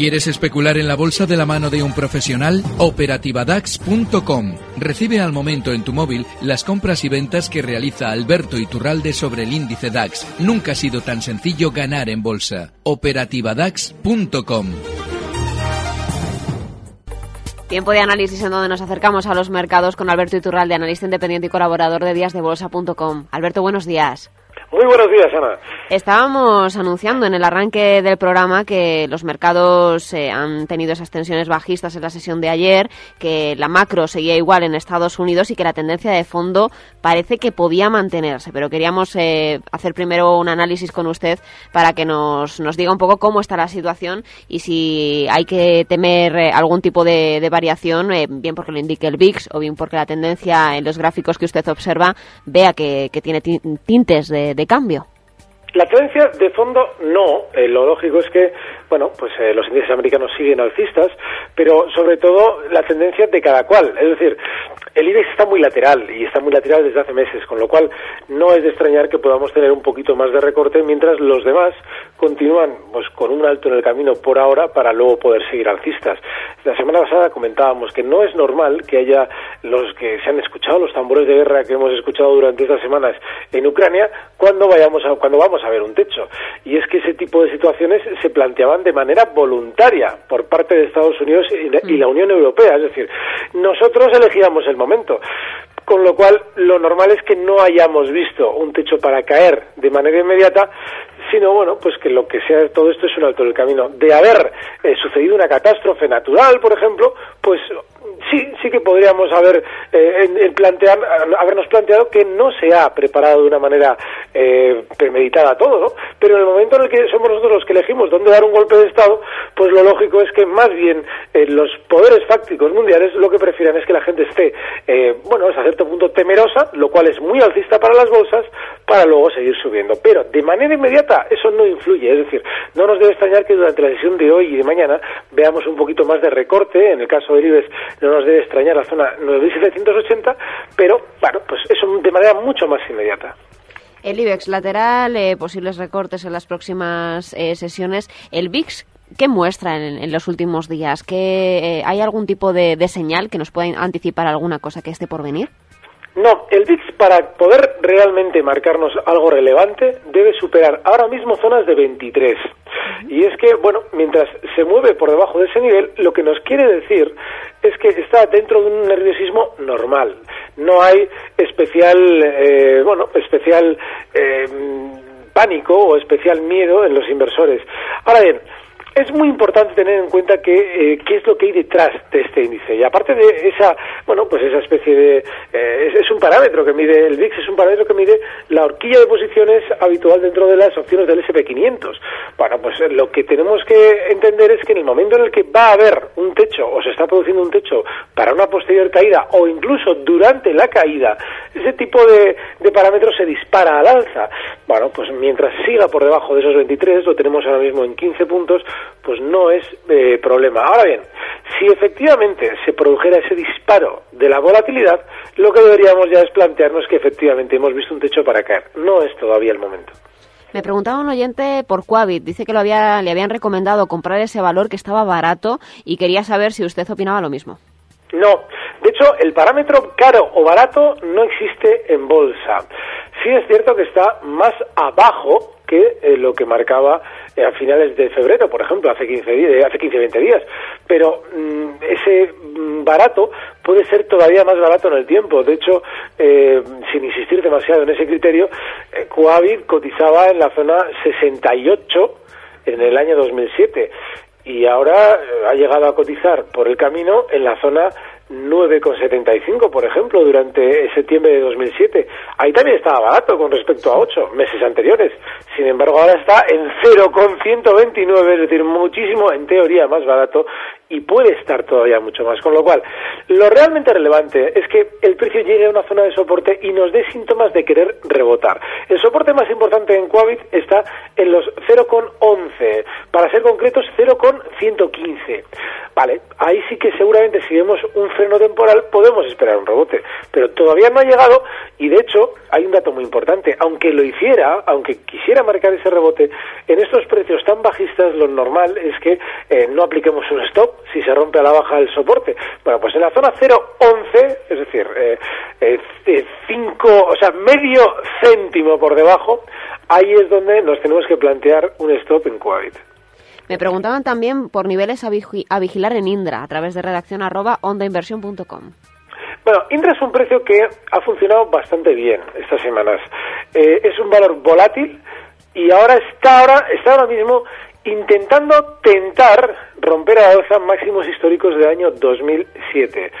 ¿Quieres especular en la bolsa de la mano de un profesional? Operativadax.com. Recibe al momento en tu móvil las compras y ventas que realiza Alberto Iturralde sobre el índice DAX. Nunca ha sido tan sencillo ganar en bolsa. Operativadax.com. Tiempo de análisis en donde nos acercamos a los mercados con Alberto Iturralde, analista independiente y colaborador de díasdebolsa.com. Alberto, buenos días. Muy buenos días, Ana. Estábamos anunciando en el arranque del programa que los mercados eh, han tenido esas tensiones bajistas en la sesión de ayer, que la macro seguía igual en Estados Unidos y que la tendencia de fondo parece que podía mantenerse. Pero queríamos eh, hacer primero un análisis con usted para que nos, nos diga un poco cómo está la situación y si hay que temer eh, algún tipo de, variación, bien porque lo indique el VIX o bien porque la tendencia en los gráficos que usted observa vea que, tiene tintes de cambio. La tendencia de fondo no. Eh, lo lógico es que, bueno, pues eh, los índices americanos siguen alcistas, pero sobre todo la tendencia de cada cual. Es decir, el IBEX está muy lateral y está muy lateral desde hace meses, con lo cual no es de extrañar que podamos tener un poquito más de recorte mientras los demás continúan pues con un alto en el camino por ahora para luego poder seguir alcistas. La semana pasada comentábamos que no es normal que haya los que se han escuchado los tambores de guerra que hemos escuchado durante estas semanas en Ucrania cuando vayamos a, cuando vamos a ver un techo. Y es que ese tipo de situaciones se planteaban de manera voluntaria por parte de Estados Unidos y la Unión Europea, es decir, nosotros elegíamos el momento. Con lo cual, lo normal es que no hayamos visto un techo para caer de manera inmediata, sino, bueno, pues que lo que sea todo esto es un alto del camino. De haber eh, sucedido una catástrofe natural, por ejemplo, pues sí, sí que podríamos haber eh, plantear, habernos planteado que no se ha preparado de una manera eh, premeditada todo, ¿no? Pero en el momento en el que somos nosotros los que elegimos dónde dar un golpe de Estado, pues lo lógico es que más bien eh, los poderes fácticos mundiales lo que prefieren es que la gente esté, eh, bueno, a cierto punto temerosa, lo cual es muy alcista para las bolsas, para luego seguir subiendo. Pero de manera inmediata eso no influye, es decir, no nos debe extrañar que durante la sesión de hoy y de mañana veamos un poquito más de recorte, en el caso del IBEX no nos debe extrañar la zona 9780, pero bueno, pues eso de manera mucho más inmediata. El IBEX lateral, eh, posibles recortes en las próximas eh, sesiones. El VIX, ¿qué muestra en, los últimos días? ¿Que, eh, ¿Hay algún tipo de, de, señal que nos pueda anticipar alguna cosa que esté por venir? No, el VIX para poder realmente marcarnos algo relevante debe superar ahora mismo zonas de 23. Y es que, bueno, mientras se mueve por debajo de ese nivel, lo que nos quiere decir es que está dentro de un nerviosismo normal. No hay especial, eh, bueno, especial eh, pánico o especial miedo en los inversores. Ahora bien, es muy importante tener en cuenta que eh, qué es lo que hay detrás de este índice. Y aparte de esa bueno pues esa especie de eh, es, un parámetro que mide el VIX es un parámetro que mide la horquilla de posiciones habitual dentro de las opciones del S&P 500 bueno pues lo que tenemos que entender es que en el momento en el que va a haber un techo o se está produciendo un techo para una posterior caída o incluso durante la caída ese tipo de, de parámetros se dispara al alza. Bueno pues mientras siga por debajo de esos 23 lo tenemos ahora mismo en 15 puntos pues no es eh, problema. Ahora bien, si efectivamente se produjera ese disparo de la volatilidad, lo que deberíamos ya es plantearnos que efectivamente hemos visto un techo para caer. No es todavía el momento. Me preguntaba un oyente por Quabit. Dice que lo había, le habían recomendado comprar ese valor que estaba barato y quería saber si usted opinaba lo mismo. No, de hecho el parámetro caro o barato no existe en bolsa. Sí es cierto que está más abajo que eh, lo que marcaba eh, a finales de febrero, por ejemplo, hace 15 días, hace 15 20 días, pero mm, ese mm, barato puede ser todavía más barato en el tiempo. De hecho, eh, sin insistir demasiado en ese criterio, Coavit cotizaba en la zona 68 en el año 2007 y ahora ha llegado a cotizar por el camino en la zona 9,75, por ejemplo, durante septiembre de 2007. Ahí también estaba barato con respecto a 8 meses anteriores. Sin embargo, ahora está en 0,129, es decir, muchísimo, en teoría, más barato y puede estar todavía mucho más. Con lo cual, lo realmente relevante es que el precio llegue a una zona de soporte y nos dé síntomas de querer rebotar. El soporte más importante en Quabit está en los 0,11, para ser concretos 0,115. Vale, ahí sí que seguramente si vemos un freno temporal podemos esperar un rebote, pero todavía no ha llegado y de hecho hay un dato muy importante, aunque lo hiciera, aunque quisiera marcar ese rebote, en estos precios tan bajistas lo normal es que eh, no apliquemos un stop si se rompe a la baja el soporte. Bueno, pues en la zona 0,11, es decir, 5, eh, eh, o sea, medio céntimo por debajo, ahí es donde nos tenemos que plantear un stop en Kuwait. Me preguntaban también por niveles a, vigilar en Indra a través de redacción arroba ondainversión.com. Bueno, Indra es un precio que ha funcionado bastante bien estas semanas. Eh, es un valor volátil y ahora está ahora está ahora mismo intentando tentar romper a alza máximos históricos del año 2007.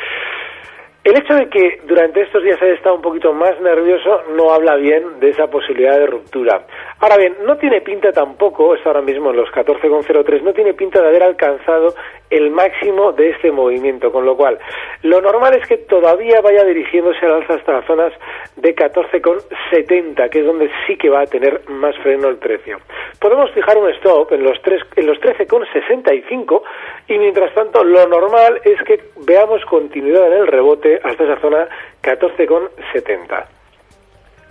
El hecho de que durante estos días haya estado un poquito más nervioso no habla bien de esa posibilidad de ruptura. Ahora bien, no tiene pinta tampoco, está ahora mismo en los 14,03, no tiene pinta de haber alcanzado el máximo de este movimiento, con lo cual lo normal es que todavía vaya dirigiéndose al alza hasta las zonas de 14,70, que es donde sí que va a tener más freno el precio. Podemos fijar un stop en los, en los 13,65 y mientras tanto lo normal es que veamos continuidad en el rebote hasta esa zona 14,70.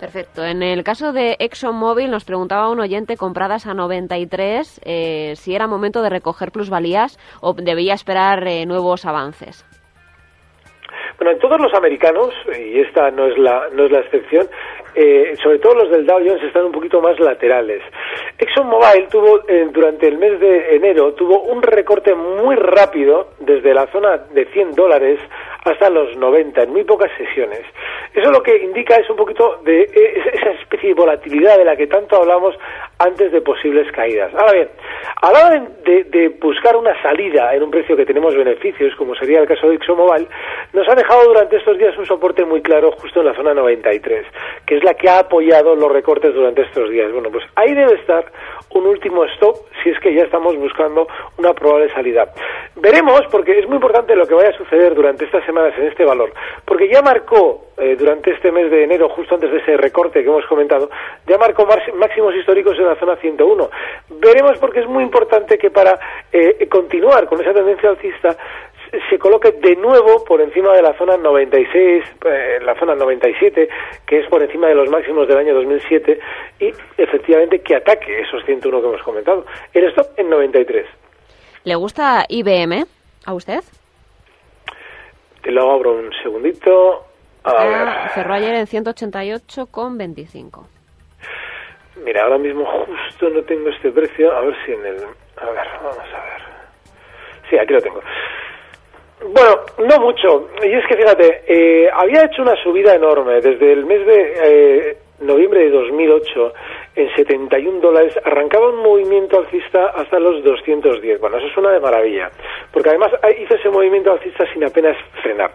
Perfecto. En el caso de ExxonMobil nos preguntaba un oyente compradas a 93 eh, si era momento de recoger plusvalías o debía esperar eh, nuevos avances. Bueno, en todos los americanos, y esta no es la, no es la excepción, eh, sobre todo los del Dow Jones están un poquito más laterales. ExxonMobil tuvo, durante el mes de enero, tuvo un recorte muy rápido desde la zona de 100 dólares hasta los 90 en muy pocas sesiones. Eso lo que indica es un poquito de e, esa especie de volatilidad de la que tanto hablamos antes de posibles caídas. Ahora bien, a la hora de, buscar una salida en un precio que tenemos beneficios, como sería el caso de ExxonMobil, nos ha dejado durante estos días un soporte muy claro justo en la zona 93, que es la que ha apoyado los recortes durante estos días. Bueno, pues ahí debe estar un último stop si es que ya estamos buscando una probable salida. Veremos, porque es muy importante lo que vaya a suceder durante estas semanas en este valor, porque ya marcó eh, durante este mes de enero, justo antes de ese recorte que hemos comentado, ya marcó máximos históricos en la zona 101. Veremos porque es muy importante que para eh, continuar con esa tendencia alcista se coloque de nuevo por encima de la zona 96, eh, la zona 97, que es por encima de los máximos del año 2007, y efectivamente que ataque esos 101 que hemos comentado. El stop en 93. ¿Le gusta IBM a usted? Te lo abro un segundito. A ah, Cerró ayer en 188,25. Mira, ahora mismo justo no tengo este precio. A ver si en el. A ver, vamos a ver. Sí, aquí lo tengo. Bueno, no mucho. Y es que fíjate, eh, había hecho una subida enorme desde el mes de eh, noviembre de 2008 en 71 dólares, arrancaba un movimiento alcista hasta los 210. Bueno, eso suena de maravilla, porque además hizo ese movimiento alcista sin apenas frenar.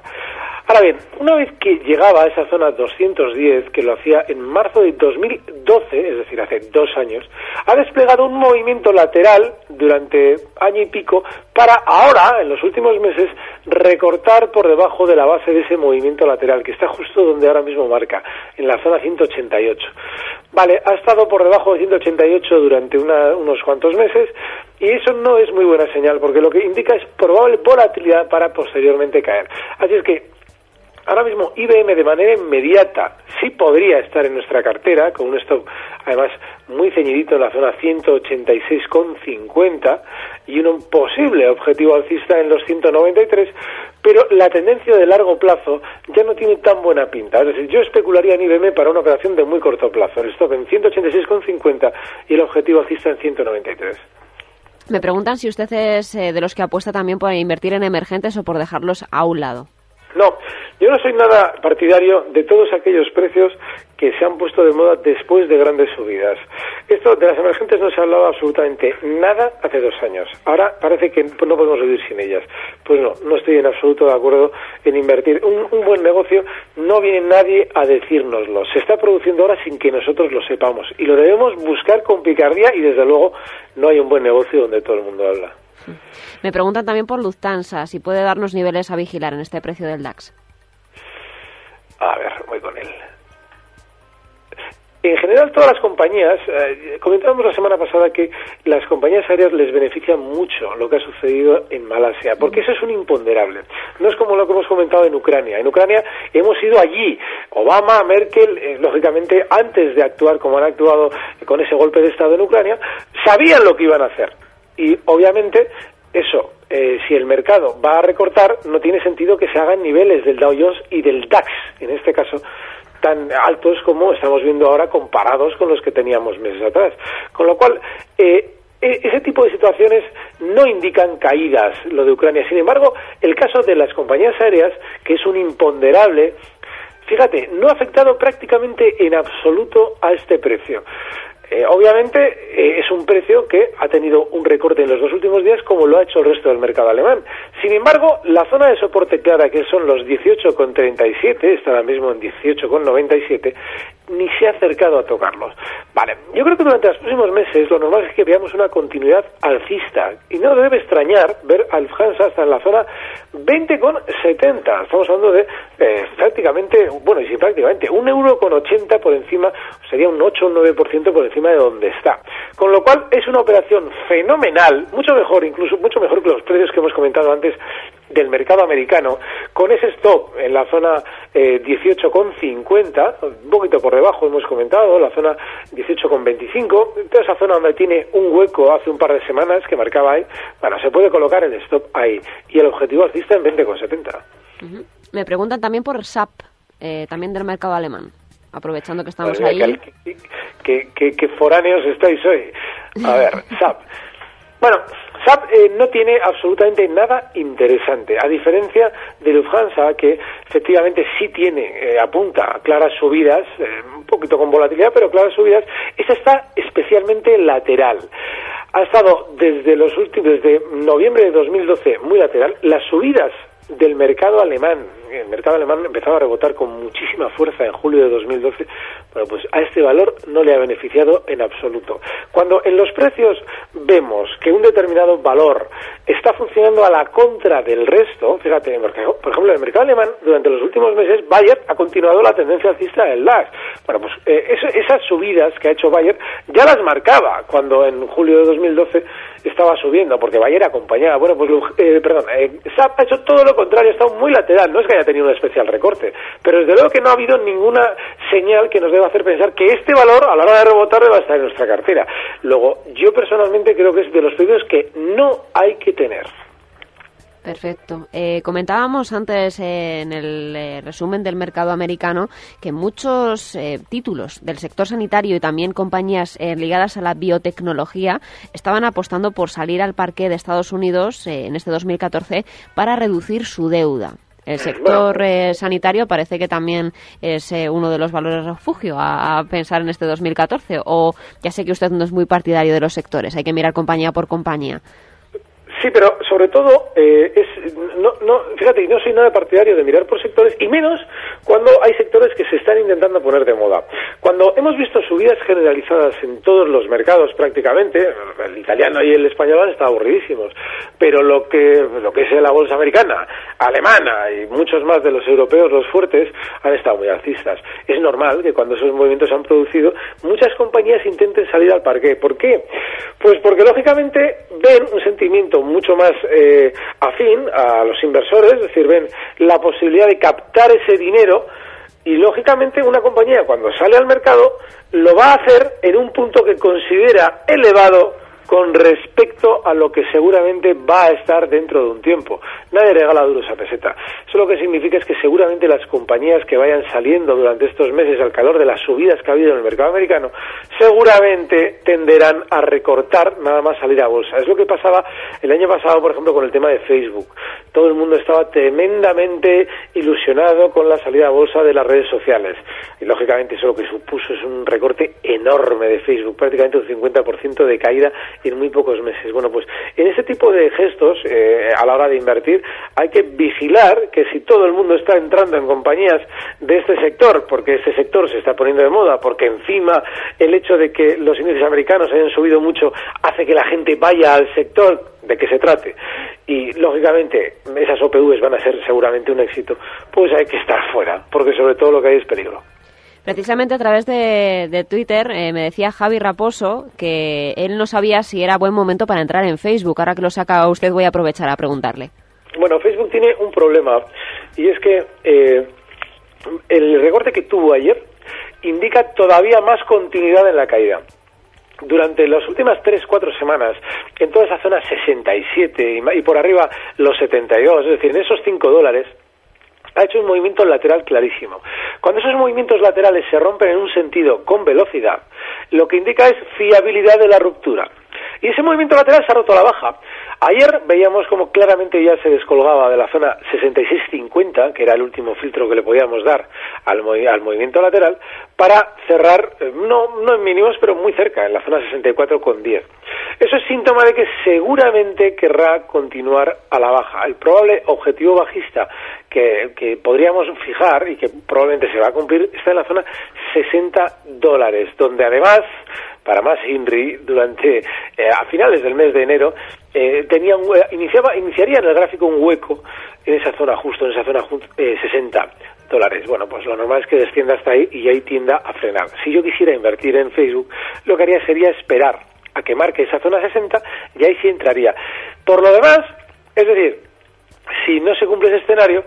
Ahora bien, una vez que llegaba a esa zona 210, que lo hacía en marzo de 2012, es decir, hace dos años, ha desplegado un movimiento lateral durante año y pico para ahora, en los últimos meses, recortar por debajo de la base de ese movimiento lateral, que está justo donde ahora mismo marca, en la zona 188. Vale, ha estado por debajo de 188 durante unos cuantos meses y eso no es muy buena señal porque lo que indica es probable volatilidad para posteriormente caer. Así es que Ahora mismo IBM de manera inmediata sí podría estar en nuestra cartera con un stop además muy ceñidito en la zona 186,50 y un posible objetivo alcista en los 193, pero la tendencia de largo plazo ya no tiene tan buena pinta. Es decir, yo especularía en IBM para una operación de muy corto plazo, el stop en 186,50 y el objetivo alcista en 193. Me preguntan si usted es eh, de los que apuesta también por invertir en emergentes o por dejarlos a un lado. No, Yo no soy nada partidario de todos aquellos precios que se han puesto de moda después de grandes subidas. Esto de las emergentes no se ha hablado absolutamente nada hace dos años. Ahora parece que no podemos vivir sin ellas. Pues no, no estoy en absoluto de acuerdo en invertir. Un, un buen negocio no viene nadie a decírnoslo. Se está produciendo ahora sin que nosotros lo sepamos. Y lo debemos buscar con picardía y desde luego no hay un buen negocio donde todo el mundo habla. Me preguntan también por Lufthansa, si puede darnos niveles a vigilar en este precio del DAX. A ver, voy con él. En general, todas las compañías, eh, comentábamos la semana pasada que las compañías aéreas les benefician mucho lo que ha sucedido en Malasia, porque eso es un imponderable. No es como lo que hemos comentado en Ucrania. En Ucrania hemos ido allí. Obama, Merkel, eh, lógicamente, antes de actuar como han actuado con ese golpe de Estado en Ucrania, sabían lo que iban a hacer. Y obviamente eso, eh, si el mercado va a recortar, no tiene sentido que se hagan niveles del Dow Jones y del DAX, en este caso, tan altos como estamos viendo ahora comparados con los que teníamos meses atrás. Con lo cual, eh, e, ese tipo de situaciones no indican caídas, lo de Ucrania. Sin embargo, el caso de las compañías aéreas, que es un imponderable, fíjate, no ha afectado prácticamente en absoluto a este precio. Eh, obviamente eh, es un precio que ha tenido un recorte en los dos últimos días como lo ha hecho el resto del mercado alemán. Sin embargo, la zona de soporte clara, que son los 18,37, está ahora mismo en 18,97, ni se ha acercado a tocarlos. Vale, yo creo que durante los próximos meses lo normal es que veamos una continuidad alcista y no debe extrañar ver al Lufthansa hasta en la zona 20,70. Estamos hablando de eh, prácticamente, bueno, y sí, prácticamente, un euro con 80 por encima, sería un 8 o un 9% por encima de donde está. Con lo cual es una operación fenomenal, mucho mejor, incluso mucho mejor que los precios que hemos comentado antes del mercado americano, con ese stop en la zona eh, 18,50, un poquito por debajo hemos comentado, la zona 18,25, toda esa zona donde tiene un hueco hace un par de semanas que marcaba ahí, bueno, se puede colocar el stop ahí y el objetivo alcista en 20,70. Me preguntan también por SAP, eh, también del mercado alemán, aprovechando que estamos ahí. ¿Qué, qué, foráneos estáis hoy? A ver, SAP. Bueno, SAP eh, no tiene absolutamente nada interesante, a diferencia de Lufthansa, que efectivamente sí tiene, eh, apunta claras subidas, eh, un poquito con volatilidad, pero claras subidas, esa está especialmente lateral. Ha estado desde los últimos, desde noviembre de 2012 muy lateral. Las subidas del mercado alemán. El mercado alemán empezaba a rebotar con muchísima fuerza en julio de 2012. Bueno, pues a este valor no le ha beneficiado en absoluto. Cuando en los precios vemos que un determinado valor está funcionando a la contra del resto, fíjate, por ejemplo, en el mercado alemán, durante los últimos meses, Bayer ha continuado la tendencia alcista del DAX. Bueno, pues eh, esas subidas que ha hecho Bayer ya las marcaba cuando en julio de 2012 estaba subiendo, porque Bayer acompañaba. Bueno, pues, eh, perdón, eh, SAP ha hecho todo lo contrario, ha estado muy lateral. No es que haya tenido un especial recorte, pero desde luego que no ha habido ninguna señal que nos deba hacer pensar que este valor, a la hora de rebotar, deba estar en nuestra cartera. Luego, yo personalmente creo que es de los pedidos que no hay que tener. Perfecto. Eh, comentábamos antes en el eh, resumen del mercado americano que muchos eh, títulos del sector sanitario y también compañías ligadas a la biotecnología estaban apostando por salir al parque de Estados Unidos en este 2014 para reducir su deuda. El sector sanitario parece que también es uno de los valores de refugio a, a, pensar en este 2014. O ya sé que usted no es muy partidario de los sectores, hay que mirar compañía por compañía. Sí, pero sobre todo, eh, es, no, no, fíjate, no soy nada partidario de mirar por sectores, y menos cuando hay sectores que se están intentando poner de moda. Cuando hemos visto subidas generalizadas en todos los mercados prácticamente, el italiano y el español han estado aburridísimos, pero lo que, lo que es la bolsa americana, alemana y muchos más de los europeos, los fuertes, han estado muy alcistas. Es normal que cuando esos movimientos se han producido, muchas compañías intenten salir al parque. ¿Por qué? Pues porque lógicamente ven un sentimiento mucho más eh, afín a los inversores, es decir, ven la posibilidad de captar ese dinero y lógicamente una compañía cuando sale al mercado lo va a hacer en un punto que considera elevado con respecto a lo que seguramente va a estar dentro de un tiempo. Nadie regala duros a peseta. Eso lo que significa es que seguramente las compañías que vayan saliendo durante estos meses al calor de las subidas que ha habido en el mercado americano, seguramente tenderán a recortar nada más salir a bolsa. Es lo que pasaba el año pasado, por ejemplo, con el tema de Facebook. Todo el mundo estaba tremendamente ilusionado con la salida a bolsa de las redes sociales. Y lógicamente eso lo que supuso es un recorte enorme de Facebook, prácticamente un 50% de caída en muy pocos meses. Bueno, pues en ese tipo de gestos, eh, a la hora de invertir, hay que vigilar que si todo el mundo está entrando en compañías de este sector, porque este sector se está poniendo de moda, porque encima el hecho de que los índices americanos hayan subido mucho hace que la gente vaya al sector de que se trate y lógicamente esas OPVs van a ser seguramente un éxito, pues hay que estar fuera, porque sobre todo lo que hay es peligro. Precisamente a través de, Twitter eh, me decía Javi Raposo que él no sabía si era buen momento para entrar en Facebook. Ahora que lo saca usted voy a aprovechar a preguntarle. Bueno, Facebook tiene un problema y es que eh, el recorte que tuvo ayer indica todavía más continuidad en la caída durante las últimas tres, cuatro semanas, en toda esa zona 67 y, y por arriba los 72, es decir, en esos 5 dólares, ha hecho un movimiento lateral clarísimo. Cuando esos movimientos laterales se rompen en un sentido con velocidad, lo que indica es fiabilidad de la ruptura. Y ese movimiento lateral se ha roto a la baja. Ayer veíamos como claramente ya se descolgaba de la zona 66.50, que era el último filtro que le podíamos dar al, al movimiento lateral, para cerrar, eh, no, no en mínimos, pero muy cerca, en la zona 64.10. Eso es síntoma de que seguramente querrá continuar a la baja. El probable objetivo bajista que, podríamos fijar y que probablemente se va a cumplir está en la zona 60 dólares, donde además para más INRI durante eh, a finales del mes de enero eh, tenía iniciaba iniciaría en el gráfico un hueco en esa zona justo en esa zona eh, 60 dólares. Bueno pues lo normal es que descienda hasta ahí y ahí tienda a frenar. Si yo quisiera invertir en Facebook lo que haría sería esperar a que marque esa zona 60 y ahí sí entraría. Por lo demás es decir si no se cumple ese escenario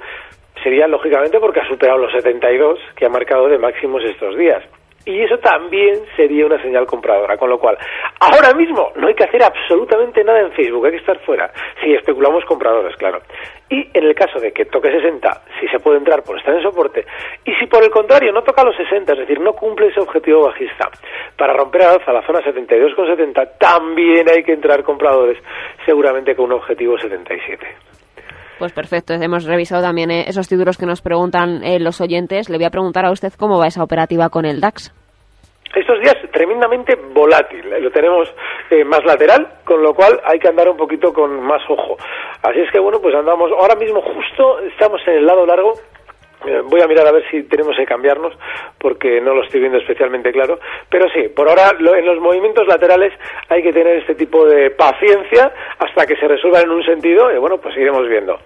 sería lógicamente porque ha superado los 72 que ha marcado de máximos estos días y eso también sería una señal compradora. Con lo cual, ahora mismo no hay que hacer absolutamente nada en Facebook, hay que estar fuera. Si especulamos compradores, claro. Y en el caso de que toque 60, si se puede entrar por estar en soporte. Y si por el contrario no toca los 60, es decir, no cumple ese objetivo bajista, para romper a alza la zona 72,70, también hay que entrar compradores, seguramente con un objetivo 77. Pues perfecto, hemos revisado también eh, esos títulos que nos preguntan eh, los oyentes. Le voy a preguntar a usted cómo va esa operativa con el DAX. Estos días tremendamente volátil, eh, lo tenemos más lateral, con lo cual hay que andar un poquito con más ojo. Así es que bueno, pues andamos, ahora mismo justo estamos en el lado largo voy a mirar a ver si tenemos que cambiarnos porque no lo estoy viendo especialmente claro. Pero sí, por ahora en los movimientos laterales hay que tener este tipo de paciencia hasta que se resuelvan en un sentido y bueno, pues iremos viendo.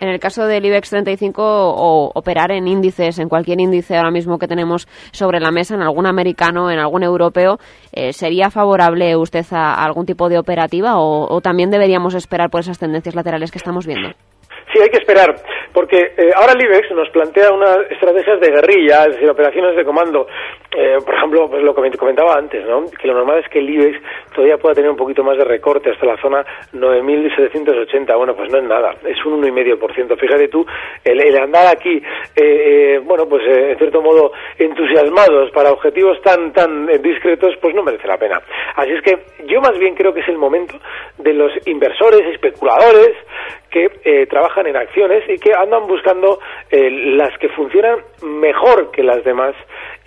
En el caso del IBEX 35 o operar en índices, en cualquier índice ahora mismo que tenemos sobre la mesa, en algún americano, en algún europeo, eh, ¿sería favorable usted a, algún tipo de operativa o también deberíamos esperar por esas tendencias laterales que estamos viendo? Sí, hay que esperar, porque eh, ahora el IBEX nos plantea unas estrategias de guerrilla, es decir, operaciones de comando. Eh, por ejemplo, pues lo que comentaba antes, ¿no? que lo normal es que el IBEX todavía pueda tener un poquito más de recorte hasta la zona 9.780. Bueno, pues no es nada, es un 1,5%. Fíjate tú, el, andar aquí, eh, bueno, pues en cierto modo entusiasmados para objetivos tan, tan discretos, pues no merece la pena. Así es que yo más bien creo que es el momento de los inversores, especuladores, que eh, trabajan en acciones y que andan buscando eh, las que funcionan mejor que las demás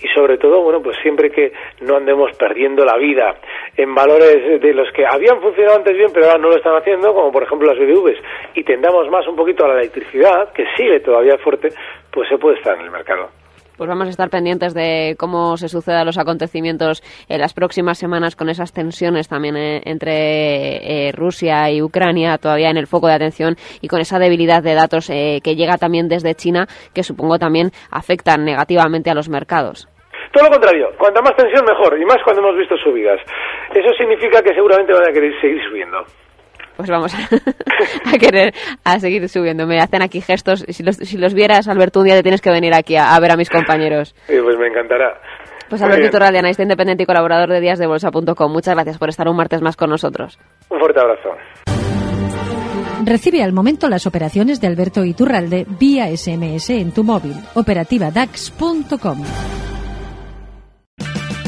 y sobre todo, bueno, pues siempre que no andemos perdiendo la vida en valores de los que habían funcionado antes bien pero ahora no lo están haciendo, como por ejemplo las BDVs, y tendamos más un poquito a la electricidad, que sigue todavía fuerte, pues se puede estar en el mercado. Pues vamos a estar pendientes de cómo se sucedan los acontecimientos en las próximas semanas con esas tensiones también eh, entre eh, Rusia y Ucrania todavía en el foco de atención y con esa debilidad de datos eh, que llega también desde China que supongo también afectan negativamente a los mercados. Todo lo contrario, cuanta más tensión mejor, y más cuando hemos visto subidas. Eso significa que seguramente van a querer seguir subiendo pues vamos a, querer a seguir subiendo. Me hacen aquí gestos. Si los, si los vieras, Alberto, un día te tienes que venir aquí a, ver a mis compañeros. Sí, pues me encantará. Pues Alberto Iturralde, analista independiente y colaborador de díasdebolsa.com. Muchas gracias por estar un martes más con nosotros. Un fuerte abrazo. Recibe al momento las operaciones de Alberto Iturralde vía SMS en tu móvil. Operativa DAX.com.